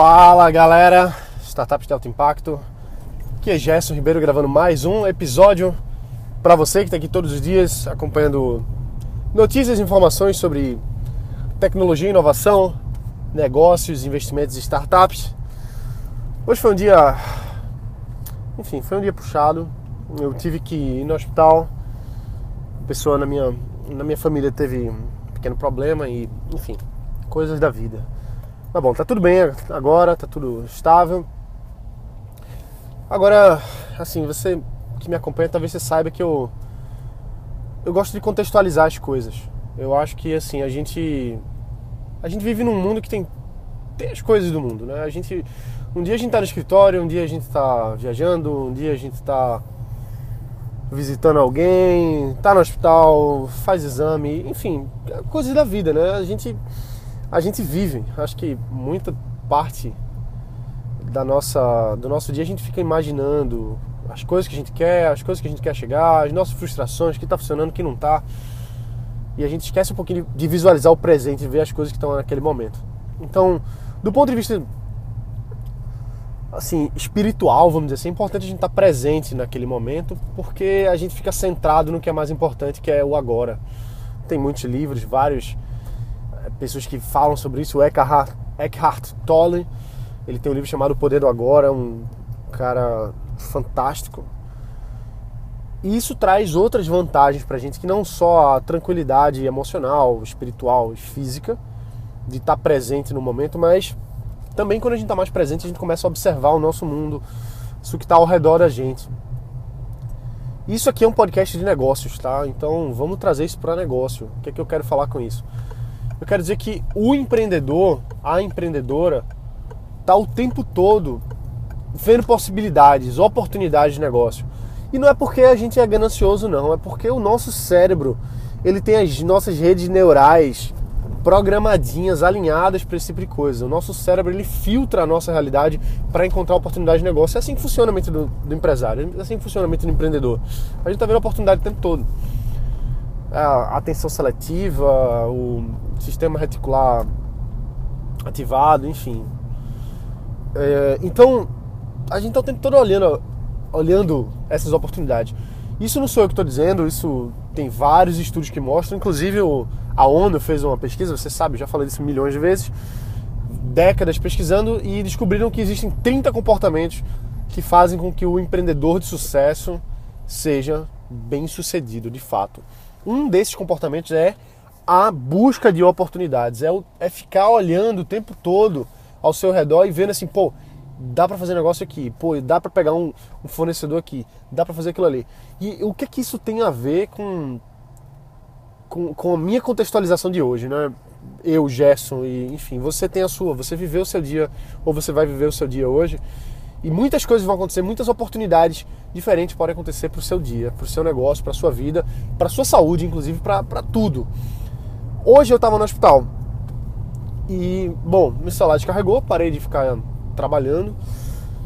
Fala galera, Startups de Alto Impacto. Aqui é Gerson Ribeiro gravando mais um episódio para você que está aqui todos os dias acompanhando notícias e informações sobre tecnologia, inovação, negócios, investimentos e startups. Hoje foi um dia, enfim, foi um dia puxado. Eu tive que ir no hospital. A pessoa na minha, na minha família teve um pequeno problema e, enfim, coisas da vida. Mas bom, tá tudo bem agora, tá tudo estável. Agora, assim, você que me acompanha, talvez você saiba que eu eu gosto de contextualizar as coisas. Eu acho que assim, a gente a gente vive num mundo que tem tem as coisas do mundo, né? A gente um dia a gente tá no escritório, um dia a gente tá viajando, um dia a gente tá visitando alguém, tá no hospital, faz exame, enfim, coisas da vida, né? A gente a gente vive. Acho que muita parte da nossa, do nosso dia a gente fica imaginando as coisas que a gente quer, as coisas que a gente quer chegar, as nossas frustrações, o que está funcionando, o que não está. E a gente esquece um pouquinho de visualizar o presente e ver as coisas que estão naquele momento. Então, do ponto de vista assim, espiritual, vamos dizer assim, é importante a gente estar tá presente naquele momento, porque a gente fica centrado no que é mais importante, que é o agora. Tem muitos livros, vários pessoas que falam sobre isso. O Eckhart, Eckhart Tolle, ele tem um livro chamado O Poder do Agora, um cara fantástico. E isso traz outras vantagens para a gente, que não só a tranquilidade emocional, espiritual e física, de estar tá presente no momento, mas também quando a gente está mais presente, a gente começa a observar o nosso mundo, isso que está ao redor da gente. Isso aqui é um podcast de negócios, tá? Então vamos trazer isso para negócio. O que é que eu quero falar com isso? Eu quero dizer que o empreendedor, a empreendedora, está o tempo todo vendo possibilidades, oportunidades de negócio. E não é porque a gente é ganancioso, não, é porque o nosso cérebro ele tem as nossas redes neurais programadinhas, alinhadas para esse tipo de coisa. O nosso cérebro ele filtra a nossa realidade para encontrar oportunidade de negócio. É assim que funciona mente do, do empresário, é assim que funciona mente do empreendedor. A gente está vendo oportunidade o tempo todo a atenção seletiva, o sistema reticular ativado, enfim. É, então, a gente está o tempo todo olhando, olhando essas oportunidades. Isso não sou eu que estou dizendo, isso tem vários estudos que mostram, inclusive a ONU fez uma pesquisa, você sabe, já falei disso milhões de vezes, décadas pesquisando e descobriram que existem 30 comportamentos que fazem com que o empreendedor de sucesso seja bem sucedido de fato. Um desses comportamentos é a busca de oportunidades, é, o, é ficar olhando o tempo todo ao seu redor e vendo assim, pô, dá para fazer negócio aqui, pô, dá para pegar um, um, fornecedor aqui, dá para fazer aquilo ali. E o que que isso tem a ver com, com, com a minha contextualização de hoje, né? Eu, Gerson, e enfim, você tem a sua, você viveu o seu dia, ou você vai viver o seu dia hoje. E muitas coisas vão acontecer, muitas oportunidades diferentes podem acontecer para o seu dia, para o seu negócio, para a sua vida, para a sua saúde, inclusive para tudo. Hoje eu estava no hospital e, bom, meu celular descarregou, parei de ficar trabalhando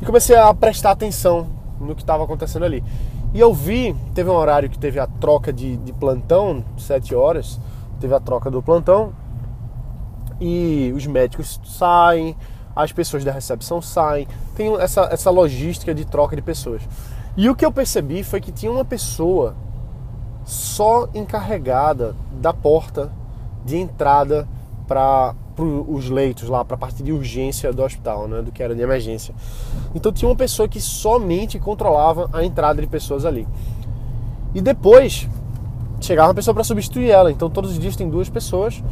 e comecei a prestar atenção no que estava acontecendo ali. E eu vi, teve um horário que teve a troca de, de plantão, sete horas, teve a troca do plantão e os médicos saem, as pessoas da recepção saem, tem essa, essa logística de troca de pessoas. E o que eu percebi foi que tinha uma pessoa só encarregada da porta de entrada para os leitos lá, para a parte de urgência do hospital, né, do que era de emergência. Então tinha uma pessoa que somente controlava a entrada de pessoas ali. E depois chegava uma pessoa para substituir ela. Então todos os dias tem duas pessoas,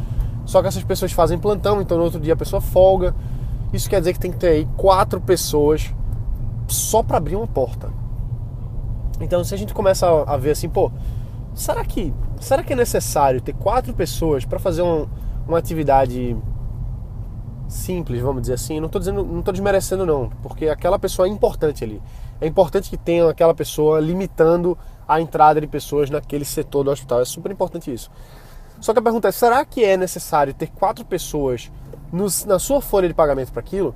só que essas pessoas fazem plantão, então no outro dia a pessoa folga. Isso quer dizer que tem que ter aí quatro pessoas só para abrir uma porta. Então, se a gente começa a ver assim, pô, será que, será que é necessário ter quatro pessoas para fazer um, uma atividade simples, vamos dizer assim? Não estou dizendo, não tô desmerecendo não, porque aquela pessoa é importante ali. É importante que tenha aquela pessoa limitando a entrada de pessoas naquele setor do hospital. É super importante isso. Só que a pergunta é: será que é necessário ter quatro pessoas na sua folha de pagamento para aquilo,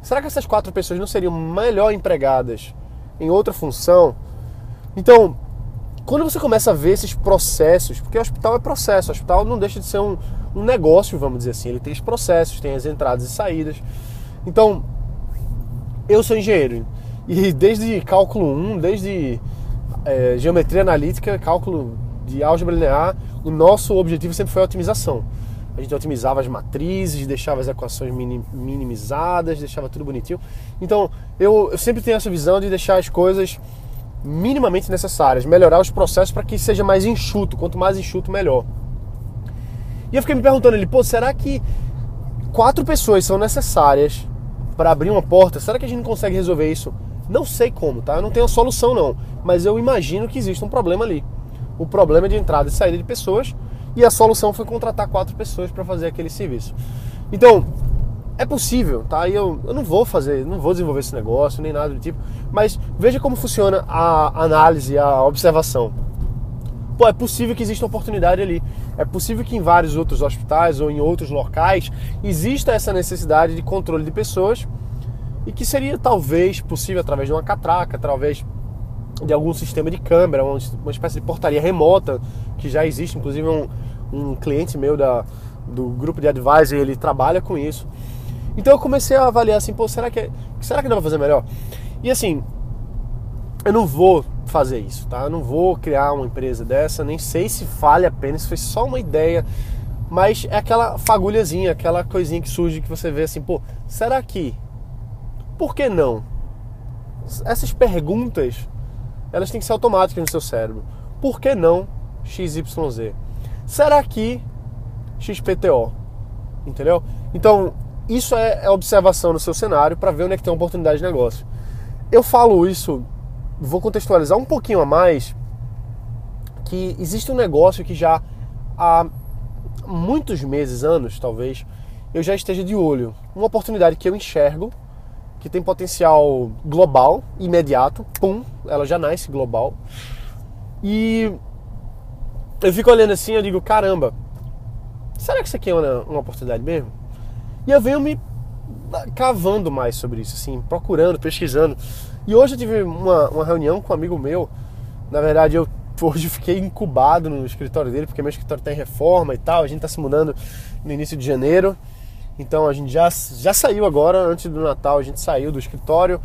será que essas quatro pessoas não seriam melhor empregadas em outra função? Então, quando você começa a ver esses processos, porque o hospital é processo, o hospital não deixa de ser um, um negócio, vamos dizer assim, ele tem os processos, tem as entradas e saídas. Então, eu sou engenheiro e desde cálculo 1, desde é, geometria analítica, cálculo de álgebra linear, o nosso objetivo sempre foi a otimização. A gente otimizava as matrizes, deixava as equações minimizadas, deixava tudo bonitinho. Então, eu, eu sempre tenho essa visão de deixar as coisas minimamente necessárias, melhorar os processos para que seja mais enxuto. Quanto mais enxuto, melhor. E eu fiquei me perguntando ali, pô, será que quatro pessoas são necessárias para abrir uma porta? Será que a gente consegue resolver isso? Não sei como, tá? Eu não tenho a solução não, mas eu imagino que existe um problema ali. O problema de entrada e saída de pessoas e a solução foi contratar quatro pessoas para fazer aquele serviço. Então, é possível, tá? E eu, eu não vou fazer, não vou desenvolver esse negócio, nem nada do tipo, mas veja como funciona a análise, a observação. Pô, é possível que exista oportunidade ali. É possível que em vários outros hospitais ou em outros locais exista essa necessidade de controle de pessoas e que seria talvez possível através de uma catraca, através de algum sistema de câmera, uma, espécie de portaria remota que já existe, inclusive um, um cliente meu da, do grupo de advisor, ele trabalha com isso. Então eu comecei a avaliar assim, pô, será que, será que dá pra fazer melhor? E assim, eu não vou fazer isso, tá? Eu não vou criar uma empresa dessa, nem sei se vale a pena, isso foi só uma ideia, mas é aquela fagulhazinha, aquela coisinha que surge que você vê assim, pô, será que? Por que não? Essas perguntas, elas têm que ser automáticas no seu cérebro. Por que não XYZ? Será que XPTO? Entendeu? Então, isso é, é observação no seu cenário para ver onde é que tem uma oportunidade de negócio. Eu falo isso vou contextualizar um pouquinho a mais que existe um negócio que já há muitos meses, anos talvez, eu já esteja de olho. Uma oportunidade que eu enxergo, que tem potencial global, imediato, pum, ela já nasce global. E eu fico olhando assim, eu digo, caramba, será que isso aqui é uma, uma oportunidade mesmo? E eu venho me cavando mais sobre isso, assim, procurando, pesquisando. E hoje eu tive uma, uma reunião com um amigo meu. Na verdade, eu hoje fiquei incubado no escritório dele, porque meu escritório está em reforma e tal. A gente está se mudando no início de janeiro. Então a gente já, já saiu agora, antes do Natal, a gente saiu do escritório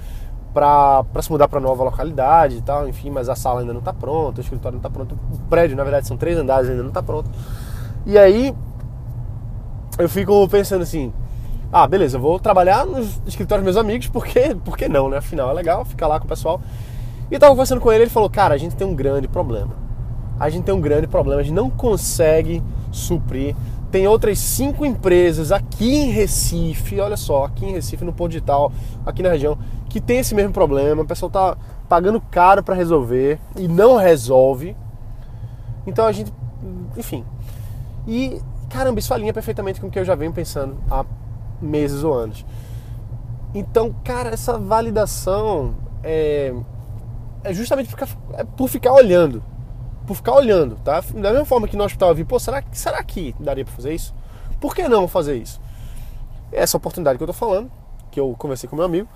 para se mudar para nova localidade e tal, enfim, mas a sala ainda não está pronta, o escritório não está pronto, o prédio, na verdade, são três andares, ainda não está pronto. E aí eu fico pensando assim, ah, beleza, vou trabalhar no escritório dos meus amigos, porque, porque não, né? Afinal, é legal ficar lá com o pessoal. E eu tava conversando com ele, ele falou, cara, a gente tem um grande problema. A gente tem um grande problema, a gente não consegue suprir. Tem outras cinco empresas aqui em Recife, olha só, aqui em Recife, no Ponto Digital, aqui na região, que tem esse mesmo problema. O pessoal tá pagando caro para resolver e não resolve. Então a gente, enfim. E caramba, isso alinha perfeitamente com o que eu já venho pensando há meses ou anos. Então, cara, essa validação é, é justamente por ficar, é por ficar olhando. Por ficar olhando, tá? Da mesma forma que no hospital eu vi, pô, será, será que daria para fazer isso? Por que não fazer isso? Essa oportunidade que eu tô falando, que eu conversei com meu amigo,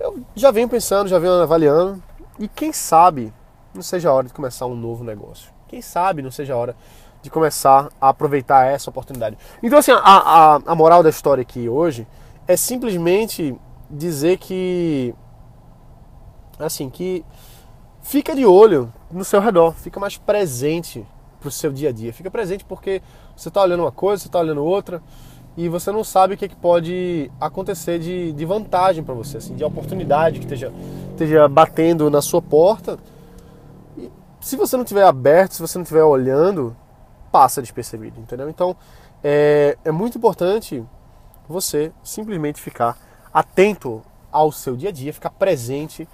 eu já venho pensando, já venho avaliando, e quem sabe não seja a hora de começar um novo negócio. Quem sabe não seja a hora de começar a aproveitar essa oportunidade. Então, assim, a, a, a moral da história aqui hoje é simplesmente dizer que, assim, que fica de olho no seu redor, fica mais presente para o seu dia a dia. Fica presente porque você está olhando uma coisa, você está olhando outra e você não sabe o que, é que pode acontecer de, de vantagem para você, assim, de oportunidade que esteja, esteja batendo na sua porta. E se você não estiver aberto, se você não estiver olhando, passa despercebido, entendeu? Então é, é muito importante você simplesmente ficar atento ao seu dia a dia, ficar presente.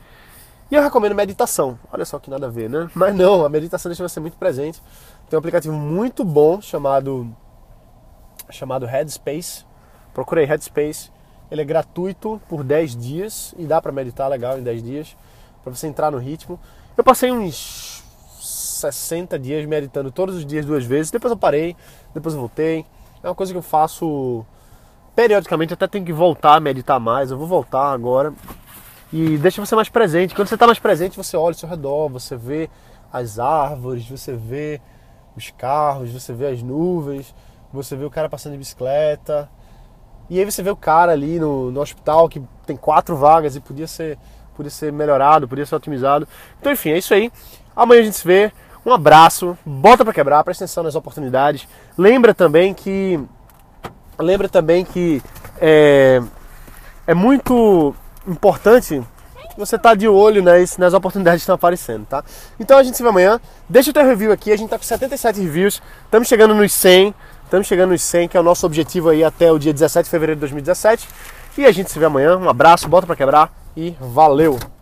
E eu recomendo meditação. Olha só que nada a ver, né? Mas não, a meditação deixa você muito presente. Tem um aplicativo muito bom chamado chamado Headspace. Procurei Headspace. Ele é gratuito por 10 dias e dá para meditar legal em 10 dias, para você entrar no ritmo. Eu passei uns 60 dias meditando todos os dias duas vezes. Depois eu parei, depois eu voltei. É uma coisa que eu faço periodicamente, até tenho que voltar a meditar mais. Eu vou voltar agora. E deixa você mais presente. Quando você está mais presente, você olha ao seu redor, você vê as árvores, você vê os carros, você vê as nuvens, você vê o cara passando de bicicleta. E aí você vê o cara ali no, no hospital que tem quatro vagas e podia ser, podia ser melhorado, podia ser otimizado. Então, enfim, é isso aí. Amanhã a gente se vê. Um abraço, bota para quebrar, presta atenção nas oportunidades. Lembra também que lembra também que é, é muito importante você tá de olho nas, nas oportunidades que estão aparecendo, tá? Então a gente se vê amanhã. Deixa o teu review aqui, a gente tá com 77 reviews, estamos chegando nos 100, estamos chegando nos 100, que é o nosso objetivo aí até o dia 17 de fevereiro de 2017. E a gente se vê amanhã. Um abraço, bota para quebrar e valeu!